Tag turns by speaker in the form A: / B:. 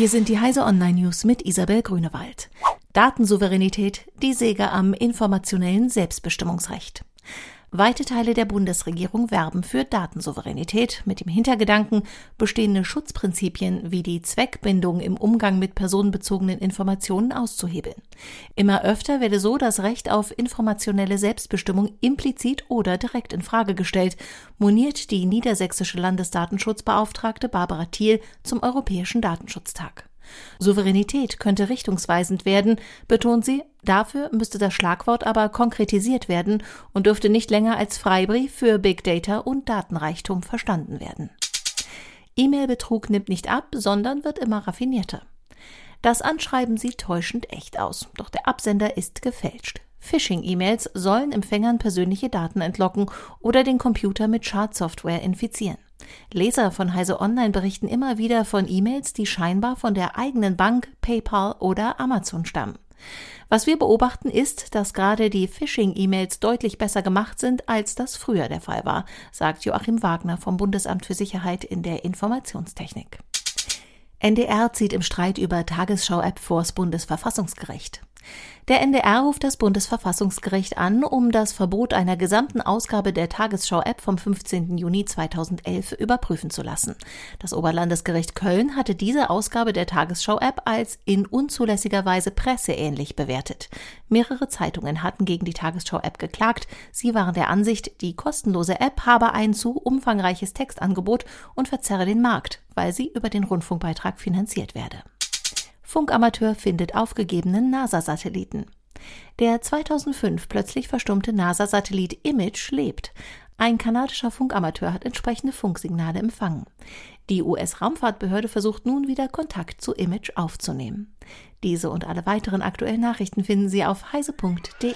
A: Hier sind die Heise Online News mit Isabel Grünewald. Datensouveränität, die Säge am informationellen Selbstbestimmungsrecht. Weite Teile der Bundesregierung werben für Datensouveränität mit dem Hintergedanken, bestehende Schutzprinzipien wie die Zweckbindung im Umgang mit personenbezogenen Informationen auszuhebeln. Immer öfter werde so das Recht auf informationelle Selbstbestimmung implizit oder direkt in Frage gestellt, moniert die niedersächsische Landesdatenschutzbeauftragte Barbara Thiel zum Europäischen Datenschutztag. Souveränität könnte richtungsweisend werden, betont sie, dafür müsste das Schlagwort aber konkretisiert werden und dürfte nicht länger als Freibrief für Big Data und Datenreichtum verstanden werden. E-Mail-Betrug nimmt nicht ab, sondern wird immer raffinierter. Das Anschreiben sieht täuschend echt aus, doch der Absender ist gefälscht. Phishing-E-Mails sollen Empfängern persönliche Daten entlocken oder den Computer mit Schadsoftware infizieren. Leser von Heise Online berichten immer wieder von E-Mails, die scheinbar von der eigenen Bank, PayPal oder Amazon stammen. Was wir beobachten ist, dass gerade die Phishing-E-Mails deutlich besser gemacht sind, als das früher der Fall war, sagt Joachim Wagner vom Bundesamt für Sicherheit in der Informationstechnik. NDR zieht im Streit über Tagesschau-App vors Bundesverfassungsgericht. Der NDR ruft das Bundesverfassungsgericht an, um das Verbot einer gesamten Ausgabe der Tagesschau-App vom 15. Juni 2011 überprüfen zu lassen. Das Oberlandesgericht Köln hatte diese Ausgabe der Tagesschau-App als in unzulässiger Weise presseähnlich bewertet. Mehrere Zeitungen hatten gegen die Tagesschau-App geklagt. Sie waren der Ansicht, die kostenlose App habe ein zu umfangreiches Textangebot und verzerre den Markt, weil sie über den Rundfunkbeitrag finanziert werde. Funkamateur findet aufgegebenen NASA-Satelliten. Der 2005 plötzlich verstummte NASA-Satellit Image lebt. Ein kanadischer Funkamateur hat entsprechende Funksignale empfangen. Die US-Raumfahrtbehörde versucht nun wieder Kontakt zu Image aufzunehmen. Diese und alle weiteren aktuellen Nachrichten finden Sie auf heise.de.